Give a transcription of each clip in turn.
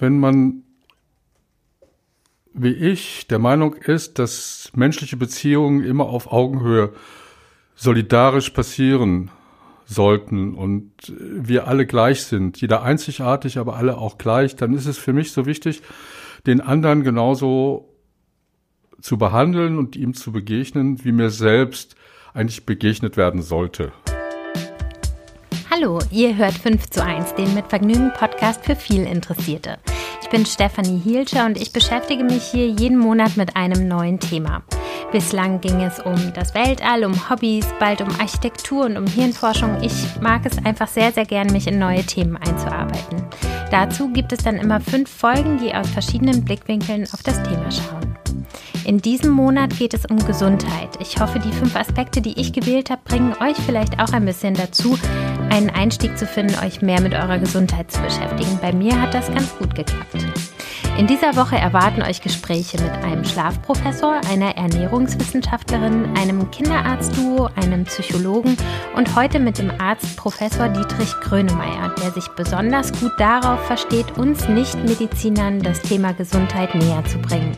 wenn man wie ich der Meinung ist, dass menschliche Beziehungen immer auf Augenhöhe solidarisch passieren sollten und wir alle gleich sind, jeder einzigartig, aber alle auch gleich, dann ist es für mich so wichtig, den anderen genauso zu behandeln und ihm zu begegnen, wie mir selbst eigentlich begegnet werden sollte. Hallo, ihr hört 5 zu 1, den mit Vergnügen Podcast für viel Interessierte. Ich bin Stefanie Hielscher und ich beschäftige mich hier jeden Monat mit einem neuen Thema. Bislang ging es um das Weltall, um Hobbys, bald um Architektur und um Hirnforschung. Ich mag es einfach sehr, sehr gern, mich in neue Themen einzuarbeiten. Dazu gibt es dann immer fünf Folgen, die aus verschiedenen Blickwinkeln auf das Thema schauen. In diesem Monat geht es um Gesundheit. Ich hoffe, die fünf Aspekte, die ich gewählt habe, bringen euch vielleicht auch ein bisschen dazu, einen Einstieg zu finden, euch mehr mit eurer Gesundheit zu beschäftigen. Bei mir hat das ganz gut geklappt. In dieser Woche erwarten euch Gespräche mit einem Schlafprofessor, einer Ernährungswissenschaftlerin, einem Kinderarztduo, einem Psychologen und heute mit dem Arzt Professor Dietrich Grönemeyer, der sich besonders gut darauf versteht, uns Nichtmedizinern das Thema Gesundheit näher zu bringen.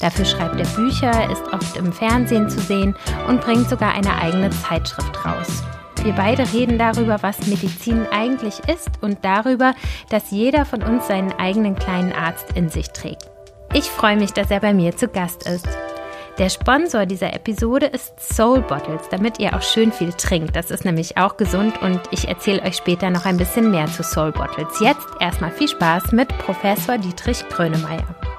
Dafür schreibt er Bücher, ist oft im Fernsehen zu sehen und bringt sogar eine eigene Zeitschrift raus. Wir beide reden darüber, was Medizin eigentlich ist und darüber, dass jeder von uns seinen eigenen kleinen Arzt in sich trägt. Ich freue mich, dass er bei mir zu Gast ist. Der Sponsor dieser Episode ist Soul Bottles, damit ihr auch schön viel trinkt. Das ist nämlich auch gesund und ich erzähle euch später noch ein bisschen mehr zu Soul Bottles. Jetzt erstmal viel Spaß mit Professor Dietrich Grönemeyer.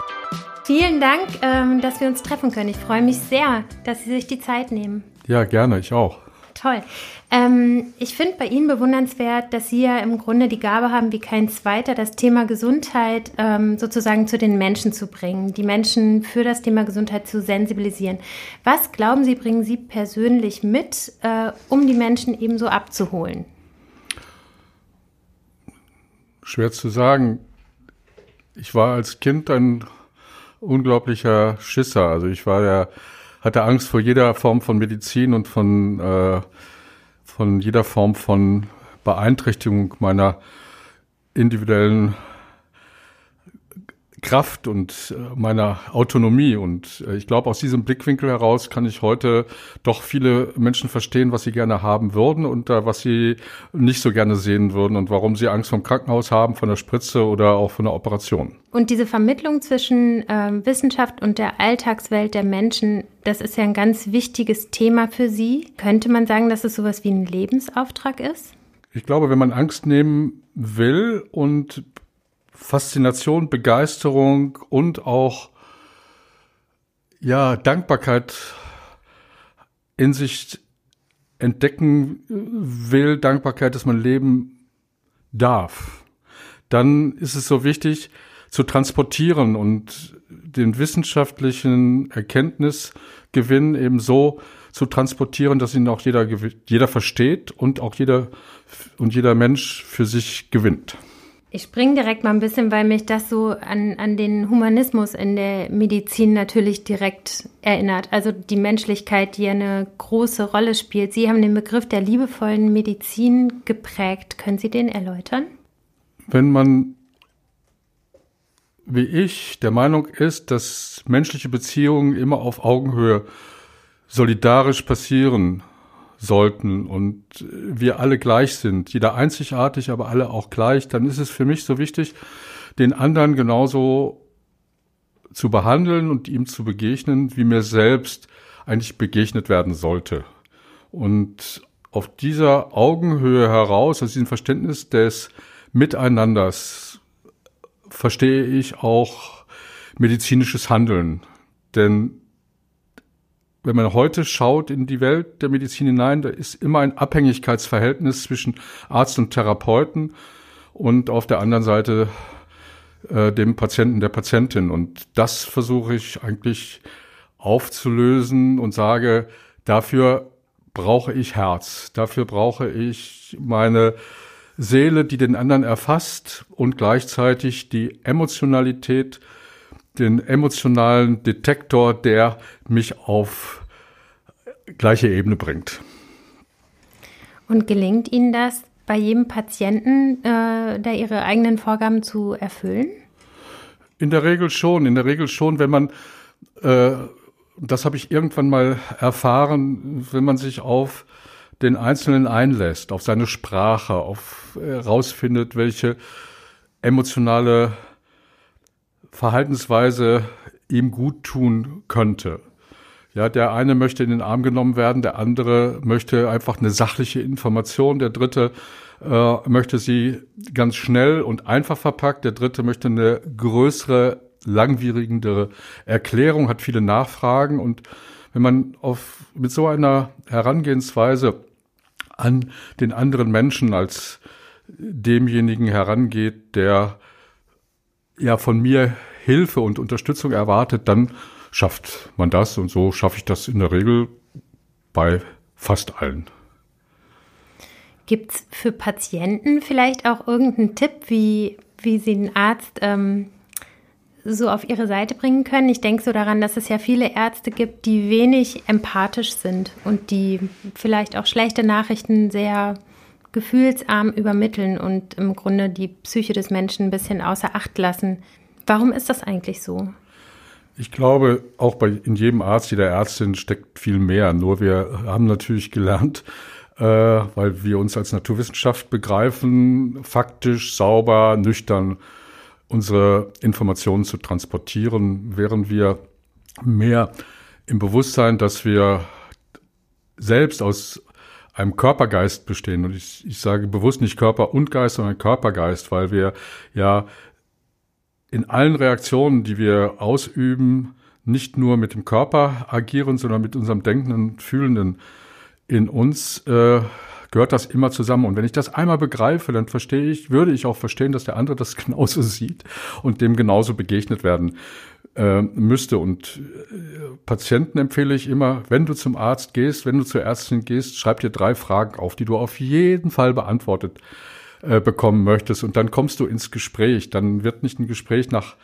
Vielen Dank, ähm, dass wir uns treffen können. Ich freue mich sehr, dass Sie sich die Zeit nehmen. Ja, gerne, ich auch. Toll. Ähm, ich finde bei Ihnen bewundernswert, dass Sie ja im Grunde die Gabe haben, wie kein zweiter, das Thema Gesundheit ähm, sozusagen zu den Menschen zu bringen, die Menschen für das Thema Gesundheit zu sensibilisieren. Was glauben Sie, bringen Sie persönlich mit, äh, um die Menschen ebenso abzuholen? Schwer zu sagen. Ich war als Kind ein unglaublicher Schisser. Also ich war ja hatte Angst vor jeder Form von Medizin und von, äh, von jeder Form von Beeinträchtigung meiner individuellen Kraft und äh, meiner Autonomie. Und äh, ich glaube, aus diesem Blickwinkel heraus kann ich heute doch viele Menschen verstehen, was sie gerne haben würden und äh, was sie nicht so gerne sehen würden und warum sie Angst vom Krankenhaus haben, von der Spritze oder auch von der Operation. Und diese Vermittlung zwischen äh, Wissenschaft und der Alltagswelt der Menschen, das ist ja ein ganz wichtiges Thema für Sie. Könnte man sagen, dass es sowas wie ein Lebensauftrag ist? Ich glaube, wenn man Angst nehmen will und Faszination, Begeisterung und auch ja Dankbarkeit in sich entdecken will, Dankbarkeit, dass man leben darf, dann ist es so wichtig zu transportieren und den wissenschaftlichen Erkenntnisgewinn eben so zu transportieren, dass ihn auch jeder, jeder versteht und auch jeder und jeder Mensch für sich gewinnt. Ich springe direkt mal ein bisschen, weil mich das so an, an den Humanismus in der Medizin natürlich direkt erinnert. Also die Menschlichkeit, die eine große Rolle spielt. Sie haben den Begriff der liebevollen Medizin geprägt. Können Sie den erläutern? Wenn man, wie ich, der Meinung ist, dass menschliche Beziehungen immer auf Augenhöhe solidarisch passieren sollten und wir alle gleich sind, jeder einzigartig, aber alle auch gleich, dann ist es für mich so wichtig, den anderen genauso zu behandeln und ihm zu begegnen, wie mir selbst eigentlich begegnet werden sollte. Und auf dieser Augenhöhe heraus, aus diesem Verständnis des Miteinanders, verstehe ich auch medizinisches Handeln. Denn wenn man heute schaut in die Welt der Medizin hinein, da ist immer ein Abhängigkeitsverhältnis zwischen Arzt und Therapeuten und auf der anderen Seite äh, dem Patienten, der Patientin. Und das versuche ich eigentlich aufzulösen und sage, dafür brauche ich Herz, dafür brauche ich meine Seele, die den anderen erfasst und gleichzeitig die Emotionalität den emotionalen Detektor, der mich auf gleiche Ebene bringt. Und gelingt Ihnen das bei jedem Patienten, äh, da Ihre eigenen Vorgaben zu erfüllen? In der Regel schon, in der Regel schon, wenn man, äh, das habe ich irgendwann mal erfahren, wenn man sich auf den Einzelnen einlässt, auf seine Sprache, auf äh, rausfindet, welche emotionale Verhaltensweise ihm gut tun könnte. Ja, der eine möchte in den Arm genommen werden, der andere möchte einfach eine sachliche Information, der dritte äh, möchte sie ganz schnell und einfach verpackt, der dritte möchte eine größere, langwierigendere Erklärung, hat viele Nachfragen und wenn man auf, mit so einer Herangehensweise an den anderen Menschen als demjenigen herangeht, der ja von mir Hilfe und Unterstützung erwartet, dann schafft man das und so schaffe ich das in der Regel bei fast allen. Gibt es für Patienten vielleicht auch irgendeinen Tipp, wie, wie sie einen Arzt ähm, so auf ihre Seite bringen können? Ich denke so daran, dass es ja viele Ärzte gibt, die wenig empathisch sind und die vielleicht auch schlechte Nachrichten sehr gefühlsarm übermitteln und im Grunde die Psyche des Menschen ein bisschen außer Acht lassen. Warum ist das eigentlich so? Ich glaube, auch bei in jedem Arzt, jeder Ärztin steckt viel mehr. Nur wir haben natürlich gelernt, äh, weil wir uns als Naturwissenschaft begreifen, faktisch, sauber, nüchtern unsere Informationen zu transportieren, während wir mehr im Bewusstsein, dass wir selbst aus einem Körpergeist bestehen. Und ich, ich sage bewusst nicht Körper und Geist, sondern Körpergeist, weil wir ja in allen Reaktionen, die wir ausüben, nicht nur mit dem Körper agieren, sondern mit unserem denkenden, fühlenden in uns äh, gehört das immer zusammen. Und wenn ich das einmal begreife, dann verstehe ich, würde ich auch verstehen, dass der andere das genauso sieht und dem genauso begegnet werden äh, müsste. Und äh, Patienten empfehle ich immer, wenn du zum Arzt gehst, wenn du zur Ärztin gehst, schreib dir drei Fragen auf, die du auf jeden Fall beantwortet äh, bekommen möchtest. Und dann kommst du ins Gespräch. Dann wird nicht ein Gespräch nach,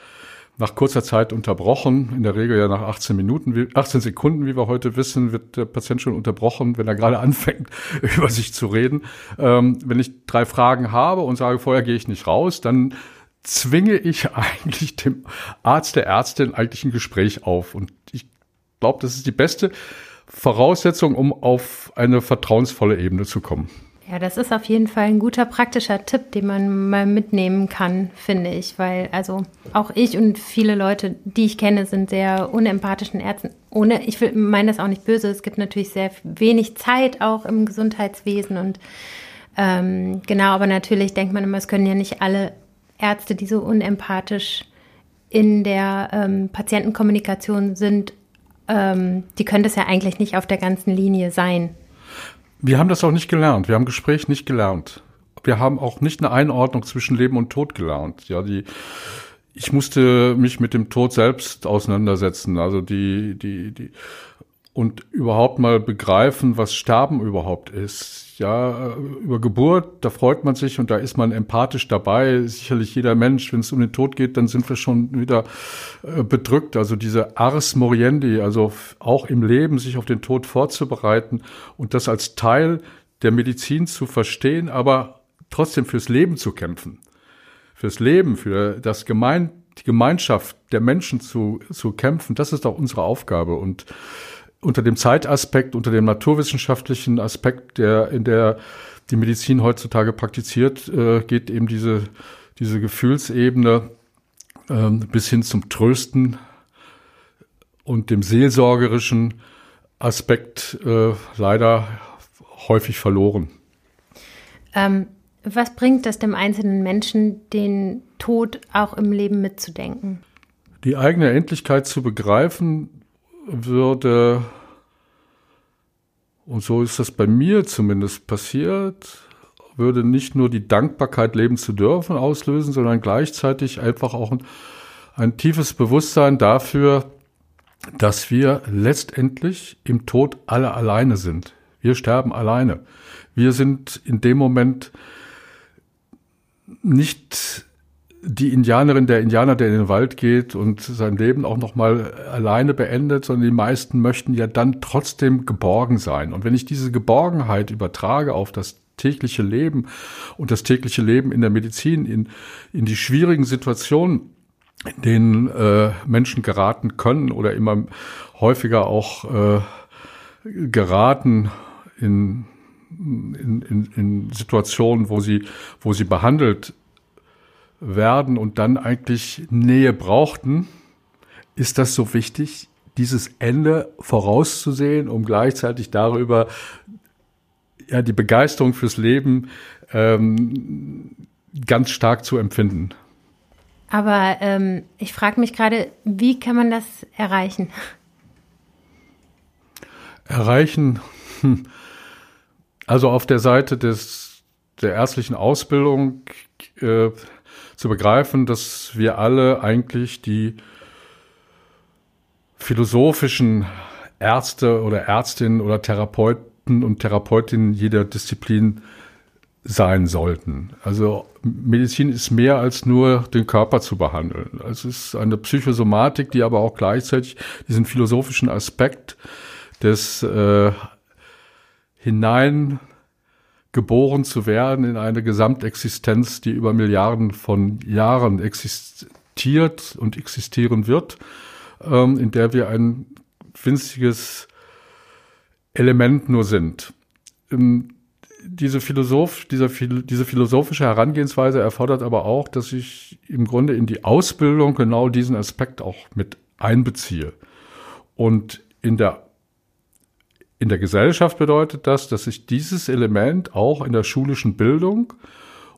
nach kurzer Zeit unterbrochen. In der Regel ja nach 18 Minuten, 18 Sekunden, wie wir heute wissen, wird der Patient schon unterbrochen, wenn er gerade anfängt, über sich zu reden. Ähm, wenn ich drei Fragen habe und sage, vorher gehe ich nicht raus, dann zwinge ich eigentlich dem Arzt, der Ärztin eigentlich ein Gespräch auf. Und ich glaube, das ist die beste Voraussetzung, um auf eine vertrauensvolle Ebene zu kommen. Ja, das ist auf jeden Fall ein guter praktischer Tipp, den man mal mitnehmen kann, finde ich, weil also auch ich und viele Leute, die ich kenne, sind sehr unempathischen Ärzten. Ohne, ich meine das auch nicht böse. Es gibt natürlich sehr wenig Zeit auch im Gesundheitswesen und ähm, genau, aber natürlich denkt man immer, es können ja nicht alle Ärzte, die so unempathisch in der ähm, Patientenkommunikation sind, ähm, die können das ja eigentlich nicht auf der ganzen Linie sein. Wir haben das auch nicht gelernt. Wir haben Gespräch nicht gelernt. Wir haben auch nicht eine Einordnung zwischen Leben und Tod gelernt. Ja, die, ich musste mich mit dem Tod selbst auseinandersetzen. Also die, die, die, und überhaupt mal begreifen, was Sterben überhaupt ist ja, über Geburt, da freut man sich und da ist man empathisch dabei. Sicherlich jeder Mensch, wenn es um den Tod geht, dann sind wir schon wieder äh, bedrückt. Also diese Ars Moriendi, also auch im Leben sich auf den Tod vorzubereiten und das als Teil der Medizin zu verstehen, aber trotzdem fürs Leben zu kämpfen. Fürs Leben, für das Gemein, die Gemeinschaft der Menschen zu, zu kämpfen, das ist auch unsere Aufgabe und unter dem Zeitaspekt, unter dem naturwissenschaftlichen Aspekt, der in der die Medizin heutzutage praktiziert, äh, geht eben diese, diese Gefühlsebene äh, bis hin zum Trösten und dem seelsorgerischen Aspekt äh, leider häufig verloren. Ähm, was bringt es dem einzelnen Menschen, den Tod auch im Leben mitzudenken? Die eigene Endlichkeit zu begreifen, würde, und so ist das bei mir zumindest passiert, würde nicht nur die Dankbarkeit leben zu dürfen auslösen, sondern gleichzeitig einfach auch ein, ein tiefes Bewusstsein dafür, dass wir letztendlich im Tod alle alleine sind. Wir sterben alleine. Wir sind in dem Moment nicht die Indianerin, der Indianer, der in den Wald geht und sein Leben auch nochmal alleine beendet, sondern die meisten möchten ja dann trotzdem geborgen sein. Und wenn ich diese Geborgenheit übertrage auf das tägliche Leben und das tägliche Leben in der Medizin, in, in die schwierigen Situationen, in denen äh, Menschen geraten können oder immer häufiger auch äh, geraten in, in, in, in Situationen, wo sie, wo sie behandelt werden und dann eigentlich Nähe brauchten, ist das so wichtig, dieses Ende vorauszusehen, um gleichzeitig darüber ja die Begeisterung fürs Leben ähm, ganz stark zu empfinden. Aber ähm, ich frage mich gerade, wie kann man das erreichen? Erreichen, also auf der Seite des, der ärztlichen Ausbildung äh, zu begreifen, dass wir alle eigentlich die philosophischen Ärzte oder Ärztinnen oder Therapeuten und Therapeutinnen jeder Disziplin sein sollten. Also Medizin ist mehr als nur den Körper zu behandeln. Es ist eine Psychosomatik, die aber auch gleichzeitig diesen philosophischen Aspekt des äh, hinein geboren zu werden in eine Gesamtexistenz, die über Milliarden von Jahren existiert und existieren wird, ähm, in der wir ein winziges Element nur sind. Ähm, diese, Philosoph, dieser, diese philosophische Herangehensweise erfordert aber auch, dass ich im Grunde in die Ausbildung genau diesen Aspekt auch mit einbeziehe. Und in der in der Gesellschaft bedeutet das, dass ich dieses Element auch in der schulischen Bildung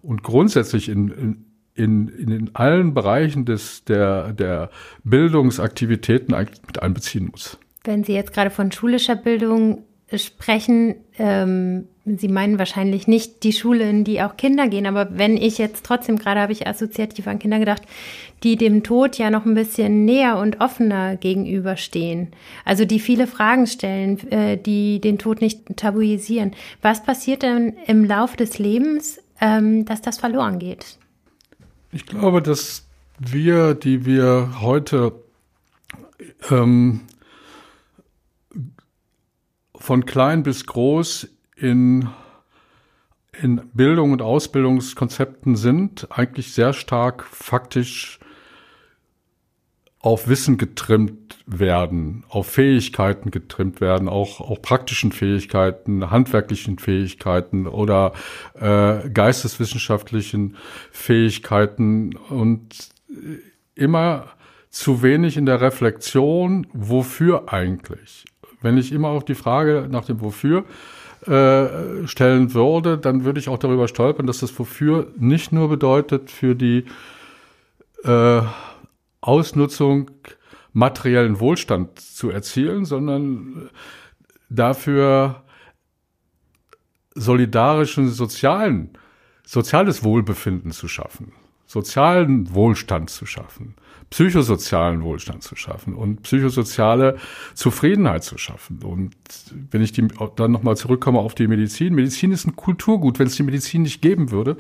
und grundsätzlich in, in, in, in allen Bereichen des, der, der Bildungsaktivitäten mit einbeziehen muss. Wenn Sie jetzt gerade von schulischer Bildung sprechen, ähm, Sie meinen wahrscheinlich nicht die Schule, in die auch Kinder gehen, aber wenn ich jetzt trotzdem, gerade habe ich assoziativ an Kinder gedacht, die dem Tod ja noch ein bisschen näher und offener gegenüberstehen, also die viele Fragen stellen, äh, die den Tod nicht tabuisieren. Was passiert denn im Lauf des Lebens, ähm, dass das verloren geht? Ich glaube, dass wir, die wir heute ähm, von klein bis groß in, in Bildung und Ausbildungskonzepten sind, eigentlich sehr stark faktisch auf Wissen getrimmt werden, auf Fähigkeiten getrimmt werden, auch, auch praktischen Fähigkeiten, handwerklichen Fähigkeiten oder äh, geisteswissenschaftlichen Fähigkeiten und immer zu wenig in der Reflexion, wofür eigentlich. Wenn ich immer auf die Frage nach dem Wofür äh, stellen würde, dann würde ich auch darüber stolpern, dass das Wofür nicht nur bedeutet für die äh, Ausnutzung materiellen Wohlstand zu erzielen, sondern dafür solidarischen sozialen, soziales Wohlbefinden zu schaffen, sozialen Wohlstand zu schaffen psychosozialen Wohlstand zu schaffen und psychosoziale Zufriedenheit zu schaffen. Und wenn ich die, dann nochmal zurückkomme auf die Medizin, Medizin ist ein Kulturgut. Wenn es die Medizin nicht geben würde,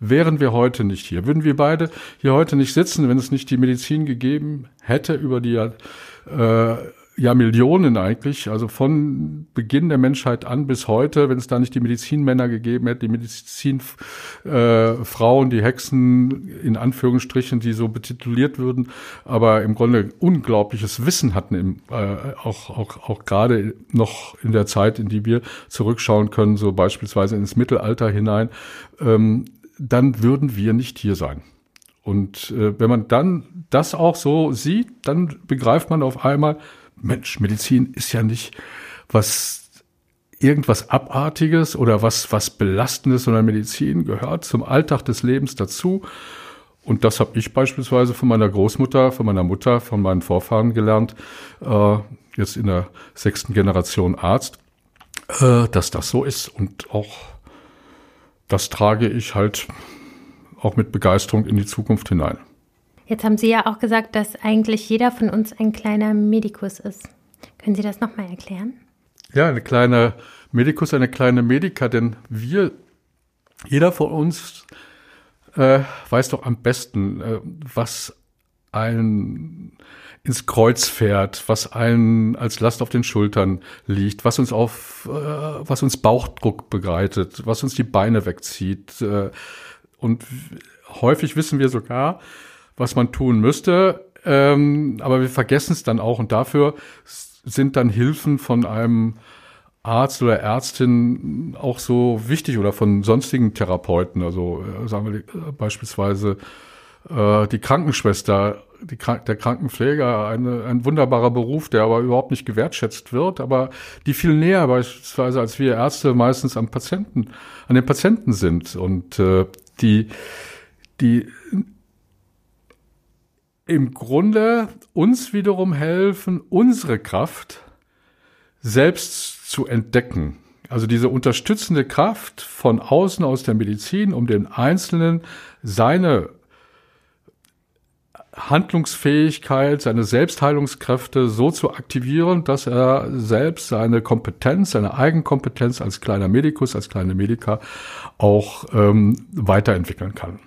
wären wir heute nicht hier. Würden wir beide hier heute nicht sitzen, wenn es nicht die Medizin gegeben hätte über die äh, ja Millionen eigentlich, also von Beginn der Menschheit an bis heute, wenn es da nicht die Medizinmänner gegeben hätte, die Medizinfrauen, äh, die Hexen in Anführungsstrichen, die so betituliert würden, aber im Grunde unglaubliches Wissen hatten, im, äh, auch, auch, auch gerade noch in der Zeit, in die wir zurückschauen können, so beispielsweise ins Mittelalter hinein, ähm, dann würden wir nicht hier sein. Und äh, wenn man dann das auch so sieht, dann begreift man auf einmal, Mensch, Medizin ist ja nicht was irgendwas Abartiges oder was, was Belastendes, sondern Medizin gehört zum Alltag des Lebens dazu. Und das habe ich beispielsweise von meiner Großmutter, von meiner Mutter, von meinen Vorfahren gelernt, äh, jetzt in der sechsten Generation Arzt, äh, dass das so ist. Und auch das trage ich halt auch mit Begeisterung in die Zukunft hinein. Jetzt haben Sie ja auch gesagt, dass eigentlich jeder von uns ein kleiner Medikus ist. Können Sie das nochmal erklären? Ja, eine kleine Medikus, eine kleine Medika, denn wir, jeder von uns äh, weiß doch am besten, äh, was einen ins Kreuz fährt, was einen als Last auf den Schultern liegt, was uns auf, äh, was uns Bauchdruck begleitet, was uns die Beine wegzieht. Äh, und häufig wissen wir sogar, was man tun müsste. Ähm, aber wir vergessen es dann auch. Und dafür sind dann Hilfen von einem Arzt oder Ärztin auch so wichtig oder von sonstigen Therapeuten, also äh, sagen wir äh, beispielsweise äh, die Krankenschwester, die, der Krankenpfleger, eine, ein wunderbarer Beruf, der aber überhaupt nicht gewertschätzt wird, aber die viel näher beispielsweise als wir Ärzte meistens am Patienten, an den Patienten sind. Und äh, die, die im Grunde uns wiederum helfen, unsere Kraft selbst zu entdecken. Also diese unterstützende Kraft von außen aus der Medizin, um den Einzelnen seine Handlungsfähigkeit, seine Selbstheilungskräfte so zu aktivieren, dass er selbst seine Kompetenz, seine Eigenkompetenz als kleiner Medikus, als kleine Mediker auch ähm, weiterentwickeln kann.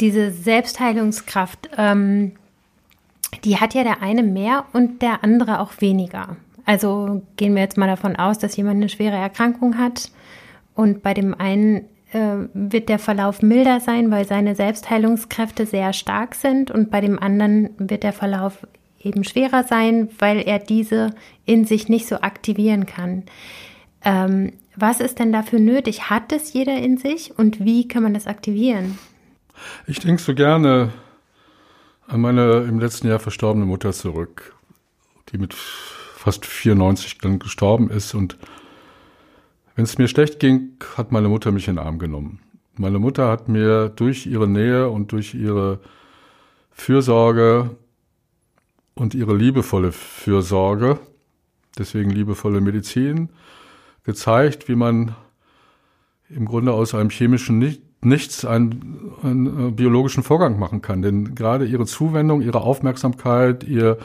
Diese Selbstheilungskraft, ähm, die hat ja der eine mehr und der andere auch weniger. Also gehen wir jetzt mal davon aus, dass jemand eine schwere Erkrankung hat und bei dem einen äh, wird der Verlauf milder sein, weil seine Selbstheilungskräfte sehr stark sind und bei dem anderen wird der Verlauf eben schwerer sein, weil er diese in sich nicht so aktivieren kann. Ähm, was ist denn dafür nötig? Hat es jeder in sich und wie kann man das aktivieren? Ich denke so gerne an meine im letzten Jahr verstorbene Mutter zurück, die mit fast 94 dann gestorben ist. Und wenn es mir schlecht ging, hat meine Mutter mich in den Arm genommen. Meine Mutter hat mir durch ihre Nähe und durch ihre Fürsorge und ihre liebevolle Fürsorge, deswegen liebevolle Medizin, gezeigt, wie man im Grunde aus einem chemischen Nichts einen, einen äh, biologischen Vorgang machen kann. Denn gerade ihre Zuwendung, ihre Aufmerksamkeit, ihr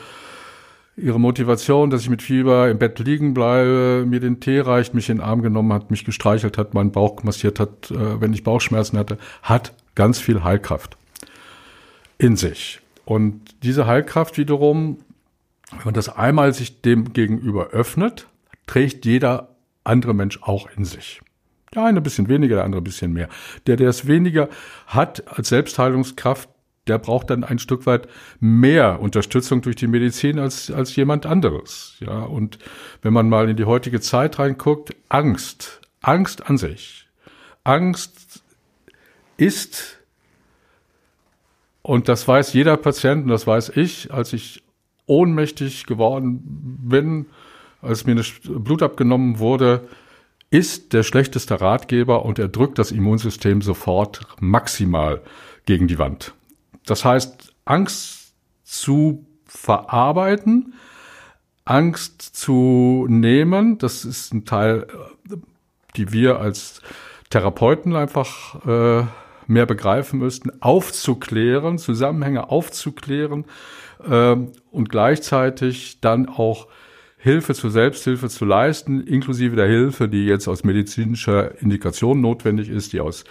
ihre Motivation, dass ich mit Fieber im Bett liegen bleibe, mir den Tee reicht, mich in den Arm genommen hat, mich gestreichelt hat, meinen Bauch massiert hat, äh, wenn ich Bauchschmerzen hatte, hat ganz viel Heilkraft in sich. Und diese Heilkraft wiederum, wenn man das einmal sich dem gegenüber öffnet, trägt jeder andere Mensch auch in sich. Der eine ein bisschen weniger, der andere ein bisschen mehr. Der, der es weniger hat als Selbstheilungskraft, der braucht dann ein Stück weit mehr Unterstützung durch die Medizin als, als jemand anderes. Ja, und wenn man mal in die heutige Zeit reinguckt, Angst, Angst an sich. Angst ist, und das weiß jeder Patient, und das weiß ich, als ich ohnmächtig geworden bin, als mir das Blut abgenommen wurde, ist der schlechteste Ratgeber und er drückt das Immunsystem sofort maximal gegen die Wand. Das heißt, Angst zu verarbeiten, Angst zu nehmen, das ist ein Teil, die wir als Therapeuten einfach äh, mehr begreifen müssten, aufzuklären, Zusammenhänge aufzuklären äh, und gleichzeitig dann auch Hilfe zur Selbsthilfe zu leisten, inklusive der Hilfe, die jetzt aus medizinischer Indikation notwendig ist, die aus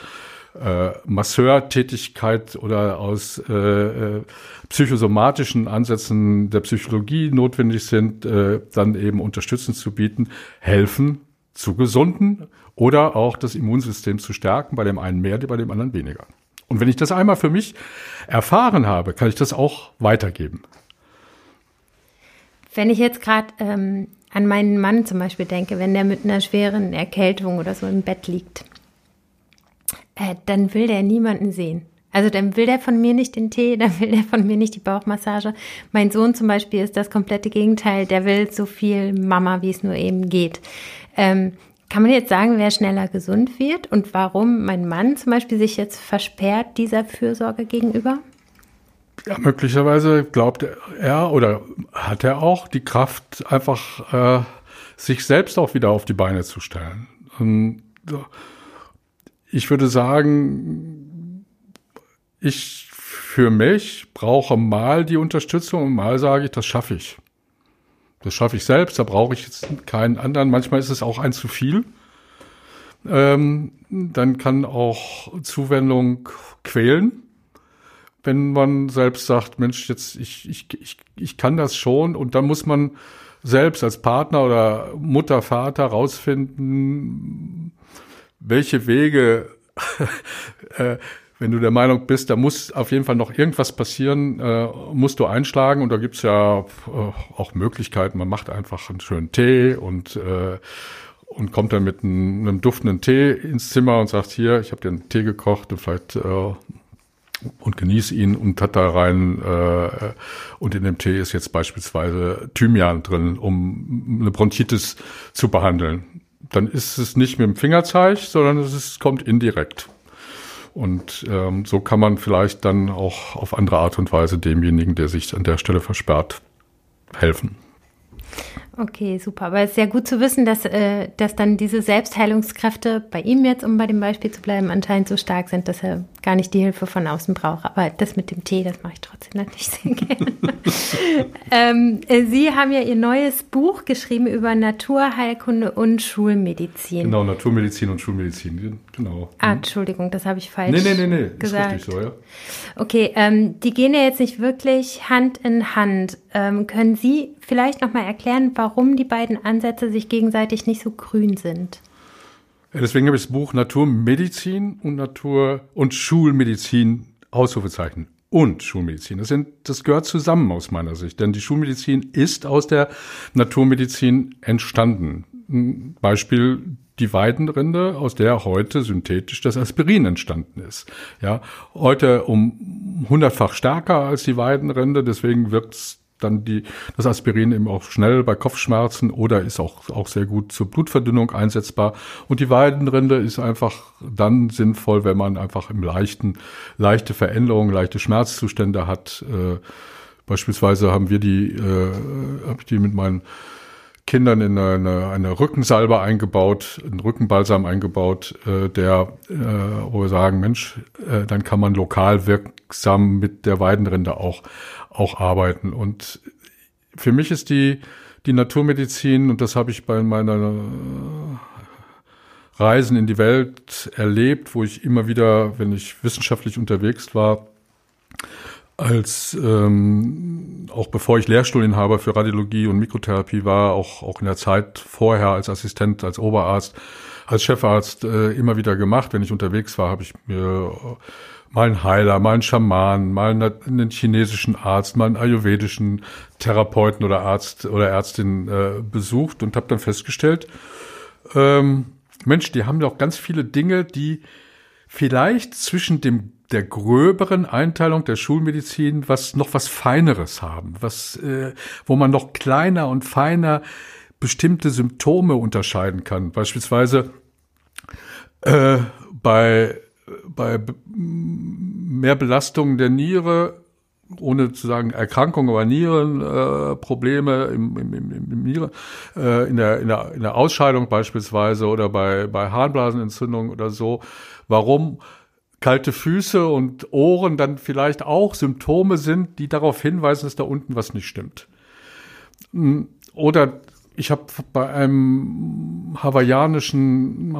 äh, Masseurtätigkeit oder aus äh, äh, psychosomatischen Ansätzen der Psychologie notwendig sind, äh, dann eben unterstützend zu bieten, helfen zu gesunden oder auch das Immunsystem zu stärken, bei dem einen mehr, bei dem anderen weniger. Und wenn ich das einmal für mich erfahren habe, kann ich das auch weitergeben. Wenn ich jetzt gerade ähm, an meinen Mann zum Beispiel denke, wenn der mit einer schweren Erkältung oder so im Bett liegt, äh, dann will der niemanden sehen. Also dann will der von mir nicht den Tee, dann will der von mir nicht die Bauchmassage. Mein Sohn zum Beispiel ist das komplette Gegenteil. Der will so viel Mama, wie es nur eben geht. Ähm, kann man jetzt sagen, wer schneller gesund wird und warum mein Mann zum Beispiel sich jetzt versperrt dieser Fürsorge gegenüber? Ja, möglicherweise glaubt er oder hat er auch die Kraft, einfach äh, sich selbst auch wieder auf die Beine zu stellen. Und, ich würde sagen, ich für mich brauche mal die Unterstützung und mal sage ich, das schaffe ich. Das schaffe ich selbst, da brauche ich jetzt keinen anderen. Manchmal ist es auch ein zu viel. Ähm, dann kann auch Zuwendung quälen, wenn man selbst sagt, Mensch, jetzt ich, ich, ich, ich kann das schon und dann muss man selbst als Partner oder Mutter, Vater rausfinden, welche Wege, äh, wenn du der Meinung bist, da muss auf jeden Fall noch irgendwas passieren, äh, musst du einschlagen. Und da gibt's ja äh, auch Möglichkeiten. Man macht einfach einen schönen Tee und äh, und kommt dann mit einem, einem duftenden Tee ins Zimmer und sagt, hier, ich habe dir einen Tee gekocht und vielleicht äh, und genieße ihn und hat da rein äh, und in dem Tee ist jetzt beispielsweise Thymian drin, um eine Bronchitis zu behandeln. Dann ist es nicht mit dem Fingerzeig, sondern es ist, kommt indirekt. Und ähm, so kann man vielleicht dann auch auf andere Art und Weise demjenigen, der sich an der Stelle versperrt, helfen. Okay, super. Aber es ist sehr gut zu wissen, dass, äh, dass dann diese Selbstheilungskräfte bei ihm jetzt, um bei dem Beispiel zu bleiben, anscheinend so stark sind, dass er gar nicht die Hilfe von außen braucht. Aber das mit dem Tee, das mache ich trotzdem natürlich sehr gerne. ähm, äh, Sie haben ja Ihr neues Buch geschrieben über Naturheilkunde und Schulmedizin. Genau, Naturmedizin und Schulmedizin, genau. Ah, Entschuldigung, das habe ich falsch nee, nee, nee, nee. gesagt. Ist richtig so, ja. Okay, ähm, die gehen ja jetzt nicht wirklich Hand in Hand. Ähm, können Sie vielleicht nochmal erklären, warum die beiden Ansätze sich gegenseitig nicht so grün sind? Deswegen habe ich das Buch Naturmedizin und Natur- und Schulmedizin Ausrufezeichen und Schulmedizin. Das, sind, das gehört zusammen aus meiner Sicht, denn die Schulmedizin ist aus der Naturmedizin entstanden. Ein Beispiel die Weidenrinde, aus der heute synthetisch das Aspirin entstanden ist. Ja, heute um hundertfach stärker als die Weidenrinde, deswegen wirkt dann die, das Aspirin eben auch schnell bei Kopfschmerzen oder ist auch, auch sehr gut zur Blutverdünnung einsetzbar. Und die Weidenrinde ist einfach dann sinnvoll, wenn man einfach im leichten, leichte Veränderungen, leichte Schmerzzustände hat. Äh, beispielsweise haben wir die, äh, habe ich die mit meinen Kindern in eine, eine Rückensalbe eingebaut, einen Rückenbalsam eingebaut, äh, der, äh, wo wir sagen, Mensch, äh, dann kann man lokal wirksam mit der Weidenrinde auch, auch arbeiten. Und für mich ist die, die Naturmedizin, und das habe ich bei meiner Reisen in die Welt erlebt, wo ich immer wieder, wenn ich wissenschaftlich unterwegs war, als ähm, auch bevor ich Lehrstuhlinhaber für Radiologie und Mikrotherapie war, auch auch in der Zeit vorher als Assistent, als Oberarzt, als Chefarzt äh, immer wieder gemacht. Wenn ich unterwegs war, habe ich mir mal einen Heiler, mal einen Schaman, mal einen chinesischen Arzt, mal einen ayurvedischen Therapeuten oder Arzt oder Ärztin äh, besucht und habe dann festgestellt, ähm, Mensch, die haben doch ganz viele Dinge, die vielleicht zwischen dem der gröberen Einteilung der Schulmedizin was noch was Feineres haben, was äh, wo man noch kleiner und feiner bestimmte Symptome unterscheiden kann. Beispielsweise äh, bei bei mehr Belastung der Niere ohne zu sagen Erkrankung, aber Nierenprobleme äh, im, im, im, im Niere, äh, in, der, in, der, in der Ausscheidung beispielsweise oder bei, bei Harnblasenentzündung oder so. Warum kalte Füße und Ohren dann vielleicht auch Symptome sind, die darauf hinweisen, dass da unten was nicht stimmt. Hm, oder ich habe bei einem hawaiianischen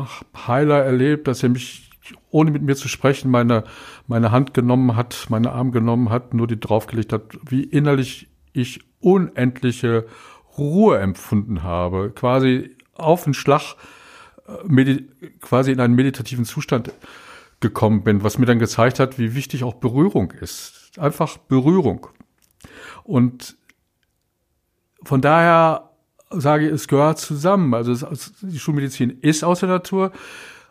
Heiler erlebt, dass er mich, ohne mit mir zu sprechen, meine, meine Hand genommen hat, meine Arm genommen hat, nur die draufgelegt hat, wie innerlich ich unendliche Ruhe empfunden habe, quasi auf den Schlag, äh, quasi in einen meditativen Zustand gekommen bin, was mir dann gezeigt hat, wie wichtig auch Berührung ist. Einfach Berührung. Und von daher sage ich, es gehört zusammen. Also die Schulmedizin ist aus der Natur,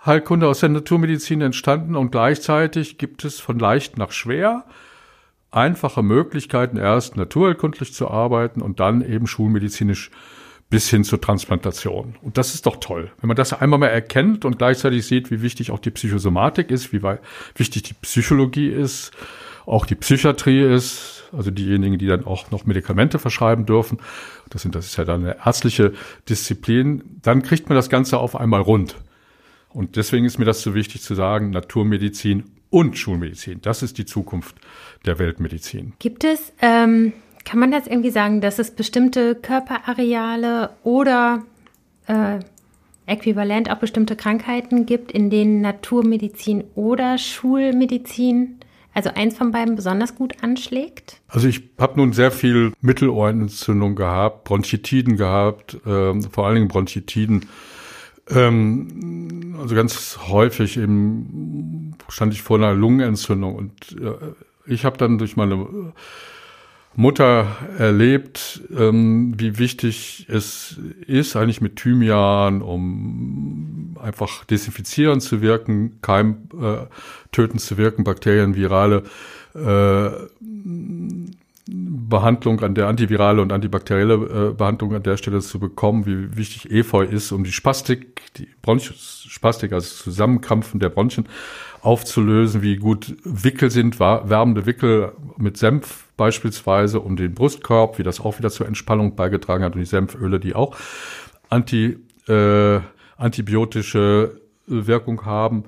Heilkunde aus der Naturmedizin entstanden und gleichzeitig gibt es von leicht nach schwer einfache Möglichkeiten, erst naturheilkundlich zu arbeiten und dann eben schulmedizinisch bis hin zur Transplantation. Und das ist doch toll. Wenn man das einmal mal erkennt und gleichzeitig sieht, wie wichtig auch die Psychosomatik ist, wie wichtig die Psychologie ist, auch die Psychiatrie ist, also diejenigen, die dann auch noch Medikamente verschreiben dürfen. Das, sind, das ist ja dann eine ärztliche Disziplin. Dann kriegt man das Ganze auf einmal rund. Und deswegen ist mir das so wichtig zu sagen, Naturmedizin und Schulmedizin. Das ist die Zukunft der Weltmedizin. Gibt es ähm, kann man das irgendwie sagen, dass es bestimmte Körperareale oder äh, äquivalent auch bestimmte Krankheiten gibt, in denen Naturmedizin oder Schulmedizin, also eins von beiden, besonders gut anschlägt? Also ich habe nun sehr viel Mittelohrentzündung gehabt, Bronchitiden gehabt, äh, vor allen Dingen Bronchitiden Ähm, also ganz häufig eben stand ich vor einer Lungenentzündung und äh, ich habe dann durch meine Mutter erlebt, ähm, wie wichtig es ist, eigentlich mit Thymian, um einfach desinfizierend zu wirken, keim äh, zu wirken, Bakterien, virale äh, Behandlung an der antivirale und antibakterielle äh, Behandlung an der Stelle zu bekommen, wie wichtig Efeu ist, um die Spastik, die Bronchspastik, also das Zusammenkrampfen der Bronchien aufzulösen, wie gut Wickel sind, wärmende Wickel mit Senf beispielsweise um den Brustkorb, wie das auch wieder zur Entspannung beigetragen hat und die Senföle, die auch anti, äh, antibiotische Wirkung haben.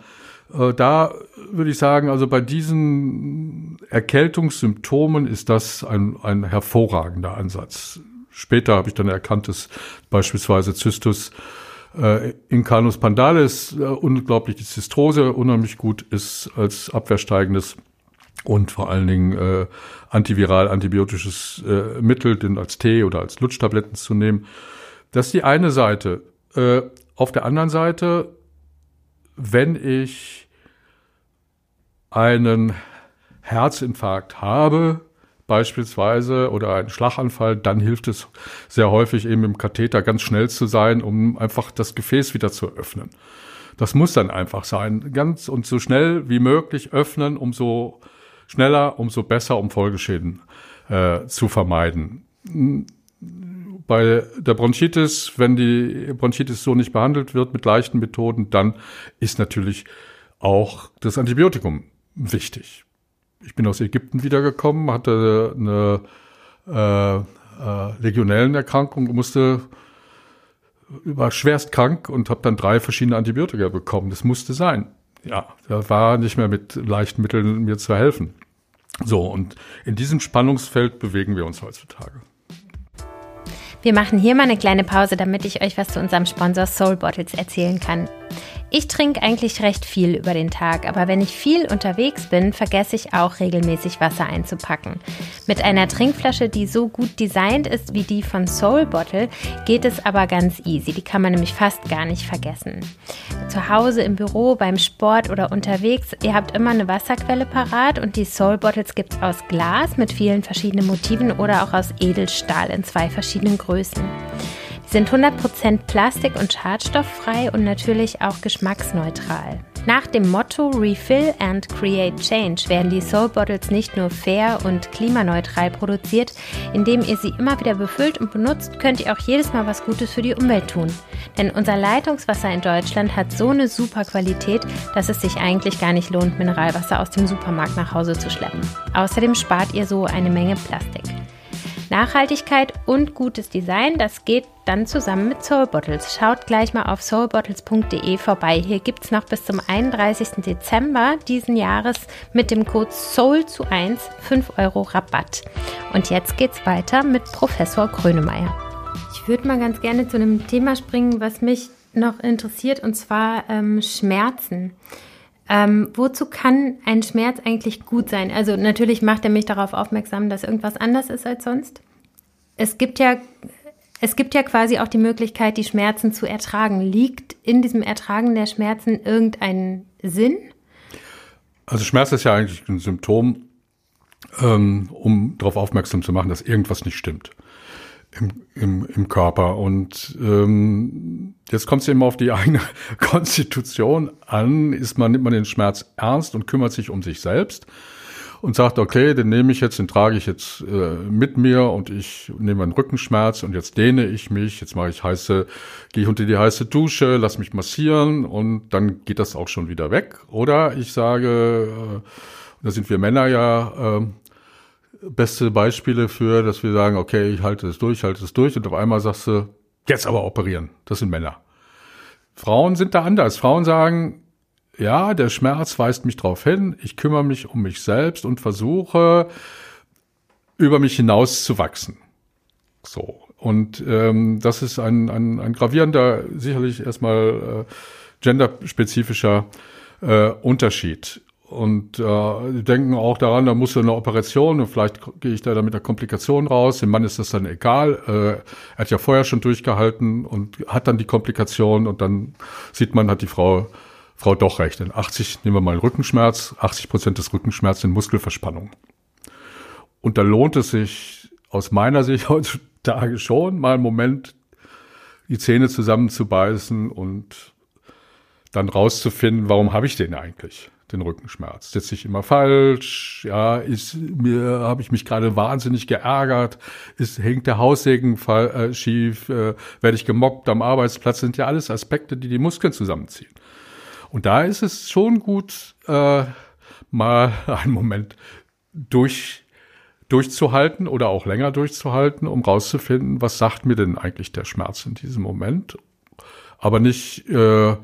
Äh, da würde ich sagen, also bei diesen Erkältungssymptomen ist das ein, ein hervorragender Ansatz. Später habe ich dann erkannt, dass beispielsweise Zystus äh, Incanus pandalis äh, unglaublich die Zystrose unheimlich gut ist als abwehrsteigendes und vor allen Dingen äh, antiviral antibiotisches äh, Mittel, den als Tee oder als Lutschtabletten zu nehmen. Das ist die eine Seite. Äh, auf der anderen Seite, wenn ich einen Herzinfarkt habe, beispielsweise, oder einen Schlaganfall, dann hilft es sehr häufig eben im Katheter ganz schnell zu sein, um einfach das Gefäß wieder zu öffnen. Das muss dann einfach sein. Ganz und so schnell wie möglich öffnen, umso schneller, umso besser, um Folgeschäden äh, zu vermeiden. Bei der Bronchitis, wenn die Bronchitis so nicht behandelt wird mit leichten Methoden, dann ist natürlich auch das Antibiotikum wichtig. Ich bin aus Ägypten wiedergekommen, hatte eine äh, äh, Legionellenerkrankung, musste war schwerst krank und habe dann drei verschiedene Antibiotika bekommen. Das musste sein ja, da war nicht mehr mit leichten Mitteln mir zu helfen. So, und in diesem Spannungsfeld bewegen wir uns heutzutage. Wir machen hier mal eine kleine Pause, damit ich euch was zu unserem Sponsor Soul Bottles erzählen kann. Ich trinke eigentlich recht viel über den Tag, aber wenn ich viel unterwegs bin, vergesse ich auch regelmäßig Wasser einzupacken. Mit einer Trinkflasche, die so gut designt ist wie die von Soul Bottle, geht es aber ganz easy. Die kann man nämlich fast gar nicht vergessen. Zu Hause, im Büro, beim Sport oder unterwegs, ihr habt immer eine Wasserquelle parat und die Soul Bottles gibt es aus Glas mit vielen verschiedenen Motiven oder auch aus Edelstahl in zwei verschiedenen Größen sind 100% plastik- und schadstofffrei und natürlich auch geschmacksneutral. Nach dem Motto Refill and Create Change werden die Soul Bottles nicht nur fair und klimaneutral produziert, indem ihr sie immer wieder befüllt und benutzt, könnt ihr auch jedes Mal was Gutes für die Umwelt tun. Denn unser Leitungswasser in Deutschland hat so eine super Qualität, dass es sich eigentlich gar nicht lohnt, Mineralwasser aus dem Supermarkt nach Hause zu schleppen. Außerdem spart ihr so eine Menge Plastik. Nachhaltigkeit und gutes Design, das geht dann zusammen mit Soul Bottles. Schaut gleich mal auf soulbottles.de vorbei. Hier gibt es noch bis zum 31. Dezember diesen Jahres mit dem Code SOUL zu 1 5 Euro Rabatt. Und jetzt geht's weiter mit Professor Grönemeyer. Ich würde mal ganz gerne zu einem Thema springen, was mich noch interessiert, und zwar ähm, Schmerzen. Ähm, wozu kann ein Schmerz eigentlich gut sein? Also natürlich macht er mich darauf aufmerksam, dass irgendwas anders ist als sonst. Es gibt ja, es gibt ja quasi auch die Möglichkeit, die Schmerzen zu ertragen. Liegt in diesem Ertragen der Schmerzen irgendein Sinn? Also Schmerz ist ja eigentlich ein Symptom, ähm, um darauf aufmerksam zu machen, dass irgendwas nicht stimmt im, im, im Körper. Und ähm, jetzt kommt es eben auf die eigene Konstitution an. Ist man, nimmt man den Schmerz ernst und kümmert sich um sich selbst und sagt, okay, den nehme ich jetzt, den trage ich jetzt äh, mit mir und ich nehme einen Rückenschmerz und jetzt dehne ich mich, jetzt mache ich heiße, gehe ich unter die heiße Dusche, lass mich massieren und dann geht das auch schon wieder weg. Oder ich sage, äh, da sind wir Männer ja äh, beste Beispiele für, dass wir sagen, okay, ich halte es durch, halte es durch und auf einmal sagst du, jetzt aber operieren. Das sind Männer. Frauen sind da anders. Frauen sagen, ja, der Schmerz weist mich darauf hin, ich kümmere mich um mich selbst und versuche, über mich hinaus zu wachsen. So. Und ähm, das ist ein, ein, ein gravierender, sicherlich erstmal äh, genderspezifischer äh, Unterschied. Und äh, denken auch daran, da muss ja eine Operation und vielleicht gehe ich da mit einer Komplikation raus. Dem Mann ist das dann egal. Äh, er hat ja vorher schon durchgehalten und hat dann die Komplikation und dann sieht man, hat die Frau Frau doch recht. In 80 nehmen wir mal einen Rückenschmerz. 80 Prozent des Rückenschmerzes sind Muskelverspannungen. Und da lohnt es sich aus meiner Sicht heutzutage schon mal einen Moment die Zähne zusammenzubeißen und dann rauszufinden, warum habe ich den eigentlich? Den Rückenschmerz. Sitze ich immer falsch? Ja, ist mir habe ich mich gerade wahnsinnig geärgert? Ist hängt der Haussegen fall, äh, schief? Äh, Werde ich gemobbt am Arbeitsplatz? Sind ja alles Aspekte, die die Muskeln zusammenziehen. Und da ist es schon gut, äh, mal einen Moment durch durchzuhalten oder auch länger durchzuhalten, um rauszufinden, was sagt mir denn eigentlich der Schmerz in diesem Moment. Aber nicht äh,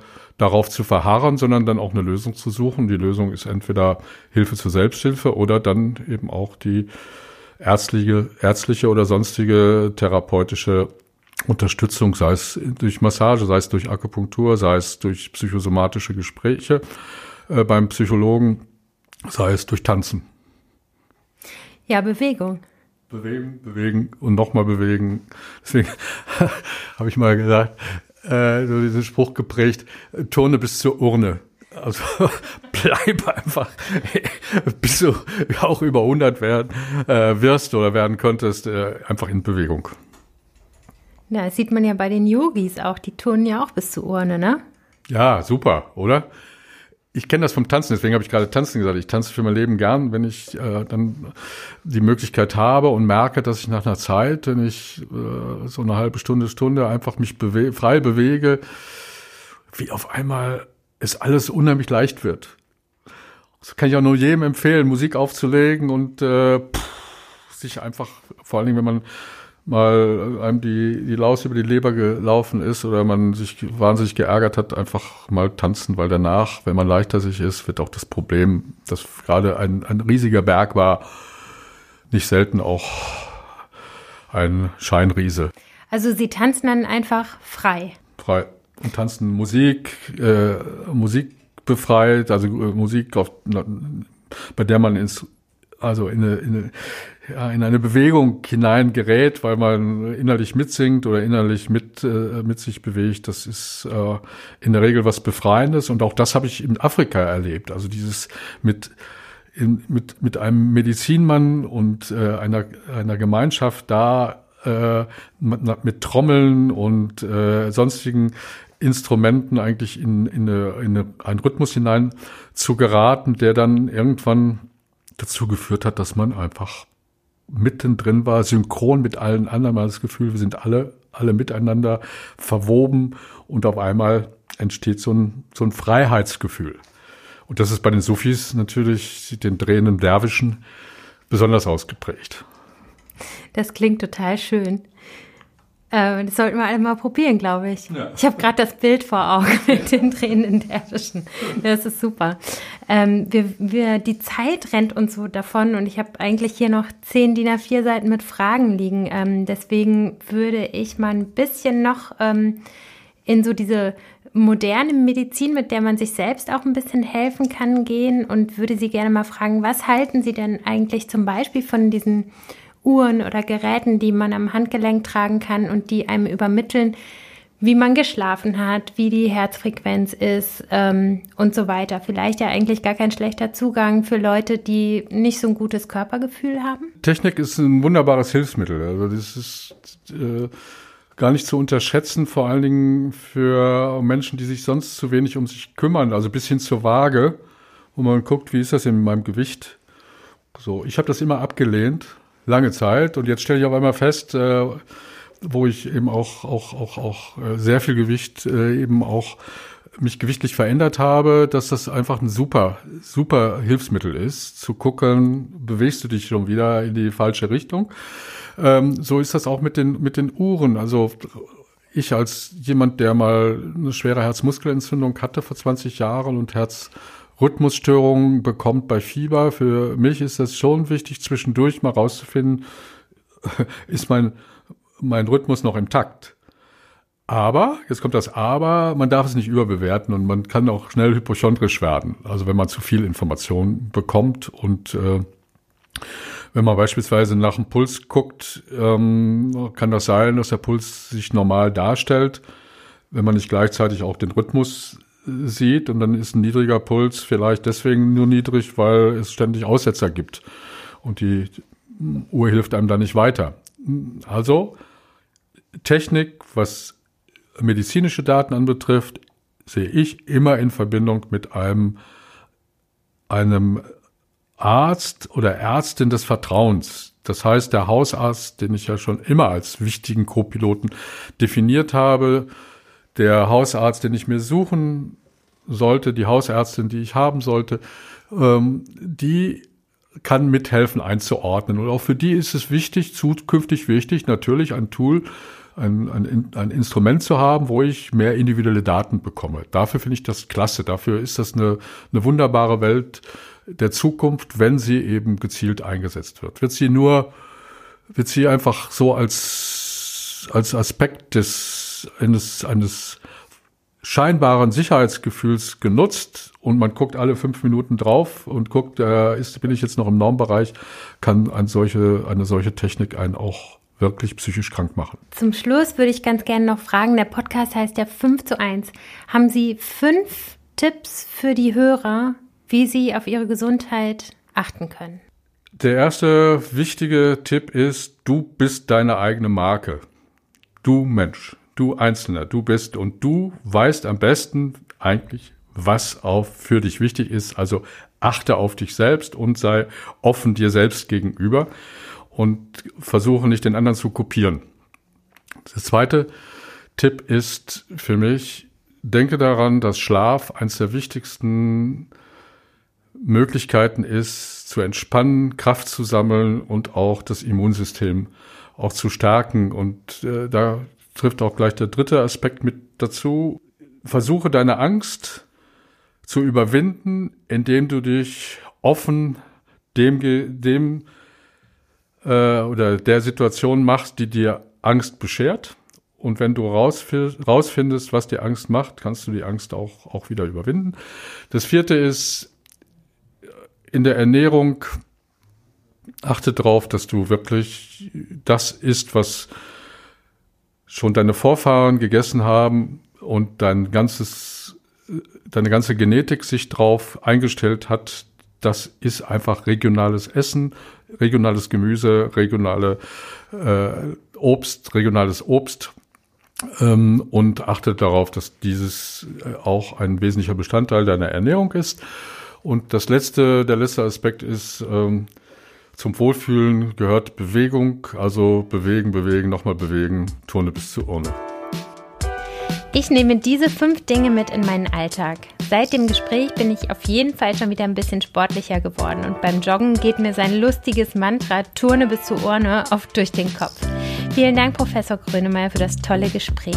darauf zu verharren, sondern dann auch eine Lösung zu suchen. Die Lösung ist entweder Hilfe zur Selbsthilfe oder dann eben auch die ärztliche, ärztliche oder sonstige therapeutische Unterstützung, sei es durch Massage, sei es durch Akupunktur, sei es durch psychosomatische Gespräche äh, beim Psychologen, sei es durch Tanzen. Ja, Bewegung. Bewegen, bewegen und nochmal bewegen. Deswegen habe ich mal gesagt, äh, so diesen Spruch geprägt, turne bis zur Urne. Also bleib einfach, bis du auch über 100 werden, äh, wirst oder werden könntest, äh, einfach in Bewegung. Ja, das sieht man ja bei den Yogis auch, die turnen ja auch bis zur Urne, ne? Ja, super, oder? Ich kenne das vom Tanzen, deswegen habe ich gerade Tanzen gesagt. Ich tanze für mein Leben gern, wenn ich äh, dann die Möglichkeit habe und merke, dass ich nach einer Zeit, wenn ich äh, so eine halbe Stunde, Stunde einfach mich bewe frei bewege, wie auf einmal es alles unheimlich leicht wird. Das kann ich auch nur jedem empfehlen, Musik aufzulegen und äh, pff, sich einfach, vor allen Dingen, wenn man mal einem die, die Laus über die Leber gelaufen ist oder man sich wahnsinnig geärgert hat, einfach mal tanzen, weil danach, wenn man leichter sich ist, wird auch das Problem, das gerade ein, ein riesiger Berg war, nicht selten auch ein Scheinriese. Also Sie tanzen dann einfach frei. Frei. Und tanzen Musik, äh, Musik befreit, also äh, Musik, auf, bei der man ins, also in eine, in eine ja, in eine Bewegung hineingerät, weil man innerlich mitsingt oder innerlich mit, äh, mit sich bewegt. Das ist äh, in der Regel was Befreiendes. Und auch das habe ich in Afrika erlebt. Also dieses mit, in, mit, mit einem Medizinmann und äh, einer, einer Gemeinschaft da äh, mit, mit Trommeln und äh, sonstigen Instrumenten eigentlich in, in, eine, in eine, einen Rhythmus hinein zu geraten, der dann irgendwann dazu geführt hat, dass man einfach mittendrin war, synchron mit allen anderen. Man hat das Gefühl, wir sind alle, alle miteinander verwoben und auf einmal entsteht so ein, so ein Freiheitsgefühl. Und das ist bei den Sufis natürlich, den drehenden Derwischen, besonders ausgeprägt. Das klingt total schön. Äh, das sollten wir alle mal probieren, glaube ich. Ja. Ich habe gerade das Bild vor Augen mit den Tränen Derwischen. Das ist super. Ähm, wir, wir, die Zeit rennt uns so davon und ich habe eigentlich hier noch zehn DIN A4 Seiten mit Fragen liegen. Ähm, deswegen würde ich mal ein bisschen noch ähm, in so diese moderne Medizin, mit der man sich selbst auch ein bisschen helfen kann, gehen und würde Sie gerne mal fragen, was halten Sie denn eigentlich zum Beispiel von diesen Uhren oder Geräten, die man am Handgelenk tragen kann und die einem übermitteln, wie man geschlafen hat, wie die Herzfrequenz ist ähm, und so weiter. Vielleicht ja eigentlich gar kein schlechter Zugang für Leute, die nicht so ein gutes Körpergefühl haben. Technik ist ein wunderbares Hilfsmittel. Also das ist äh, gar nicht zu unterschätzen, vor allen Dingen für Menschen, die sich sonst zu wenig um sich kümmern. Also bis hin zur Waage, wo man guckt, wie ist das in meinem Gewicht. So, ich habe das immer abgelehnt lange Zeit. Und jetzt stelle ich auf einmal fest, äh, wo ich eben auch, auch, auch, auch äh, sehr viel Gewicht äh, eben auch mich gewichtlich verändert habe, dass das einfach ein super, super Hilfsmittel ist, zu gucken, bewegst du dich schon wieder in die falsche Richtung. Ähm, so ist das auch mit den, mit den Uhren. Also ich als jemand, der mal eine schwere Herzmuskelentzündung hatte vor 20 Jahren und Herz Rhythmusstörungen bekommt bei Fieber. Für mich ist das schon wichtig, zwischendurch mal rauszufinden, ist mein, mein Rhythmus noch im Takt. Aber, jetzt kommt das Aber, man darf es nicht überbewerten und man kann auch schnell hypochondrisch werden. Also wenn man zu viel Information bekommt und äh, wenn man beispielsweise nach dem Puls guckt, ähm, kann das sein, dass der Puls sich normal darstellt, wenn man nicht gleichzeitig auch den Rhythmus sieht und dann ist ein niedriger Puls vielleicht deswegen nur niedrig, weil es ständig Aussetzer gibt und die Uhr hilft einem da nicht weiter. Also Technik, was medizinische Daten anbetrifft, sehe ich immer in Verbindung mit einem, einem Arzt oder Ärztin des Vertrauens. Das heißt, der Hausarzt, den ich ja schon immer als wichtigen Co-Piloten definiert habe, der Hausarzt, den ich mir suchen sollte, die Hausärztin, die ich haben sollte, ähm, die kann mithelfen einzuordnen. Und auch für die ist es wichtig, zukünftig wichtig, natürlich ein Tool, ein, ein, ein Instrument zu haben, wo ich mehr individuelle Daten bekomme. Dafür finde ich das klasse. Dafür ist das eine, eine wunderbare Welt der Zukunft, wenn sie eben gezielt eingesetzt wird. Wird sie nur, wird sie einfach so als, als Aspekt des, eines, eines scheinbaren Sicherheitsgefühls genutzt und man guckt alle fünf Minuten drauf und guckt, äh, ist, bin ich jetzt noch im Normbereich, kann eine solche, eine solche Technik einen auch wirklich psychisch krank machen. Zum Schluss würde ich ganz gerne noch fragen, der Podcast heißt ja 5 zu 1. Haben Sie fünf Tipps für die Hörer, wie sie auf ihre Gesundheit achten können? Der erste wichtige Tipp ist, du bist deine eigene Marke. Du Mensch, du Einzelner, du bist und du weißt am besten eigentlich, was auch für dich wichtig ist. Also achte auf dich selbst und sei offen dir selbst gegenüber und versuche nicht den anderen zu kopieren. Der zweite Tipp ist für mich, denke daran, dass Schlaf eines der wichtigsten Möglichkeiten ist, zu entspannen, Kraft zu sammeln und auch das Immunsystem auch zu stärken. Und äh, da trifft auch gleich der dritte Aspekt mit dazu. Versuche deine Angst zu überwinden, indem du dich offen dem, dem äh, oder der Situation machst, die dir Angst beschert. Und wenn du rausfindest, was dir Angst macht, kannst du die Angst auch, auch wieder überwinden. Das vierte ist, in der Ernährung achte darauf, dass du wirklich das isst, was schon deine Vorfahren gegessen haben und dein ganzes, deine ganze Genetik sich drauf eingestellt hat. Das ist einfach regionales Essen, regionales Gemüse, regionale äh, Obst, regionales Obst ähm, und achte darauf, dass dieses äh, auch ein wesentlicher Bestandteil deiner Ernährung ist. Und das letzte, der letzte Aspekt ist, ähm, zum Wohlfühlen gehört Bewegung, also bewegen, bewegen, nochmal bewegen, Turne bis zur Urne. Ich nehme diese fünf Dinge mit in meinen Alltag. Seit dem Gespräch bin ich auf jeden Fall schon wieder ein bisschen sportlicher geworden und beim Joggen geht mir sein lustiges Mantra Turne bis zur Urne oft durch den Kopf. Vielen Dank, Professor Grönemeyer, für das tolle Gespräch.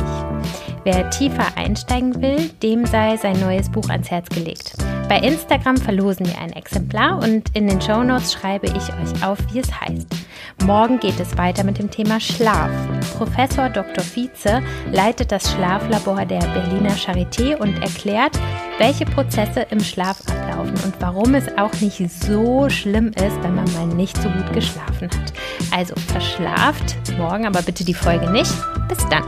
Wer tiefer einsteigen will, dem sei sein neues Buch ans Herz gelegt. Bei Instagram verlosen wir ein Exemplar und in den Show Notes schreibe ich euch auf, wie es heißt. Morgen geht es weiter mit dem Thema Schlaf. Professor Dr. Vize leitet das Schlaflabor der Berliner Charité und erklärt, welche Prozesse im Schlaf ablaufen und warum es auch nicht so schlimm ist, wenn man mal nicht so gut geschlafen hat. Also verschlaft morgen aber bitte die Folge nicht. Bis dann.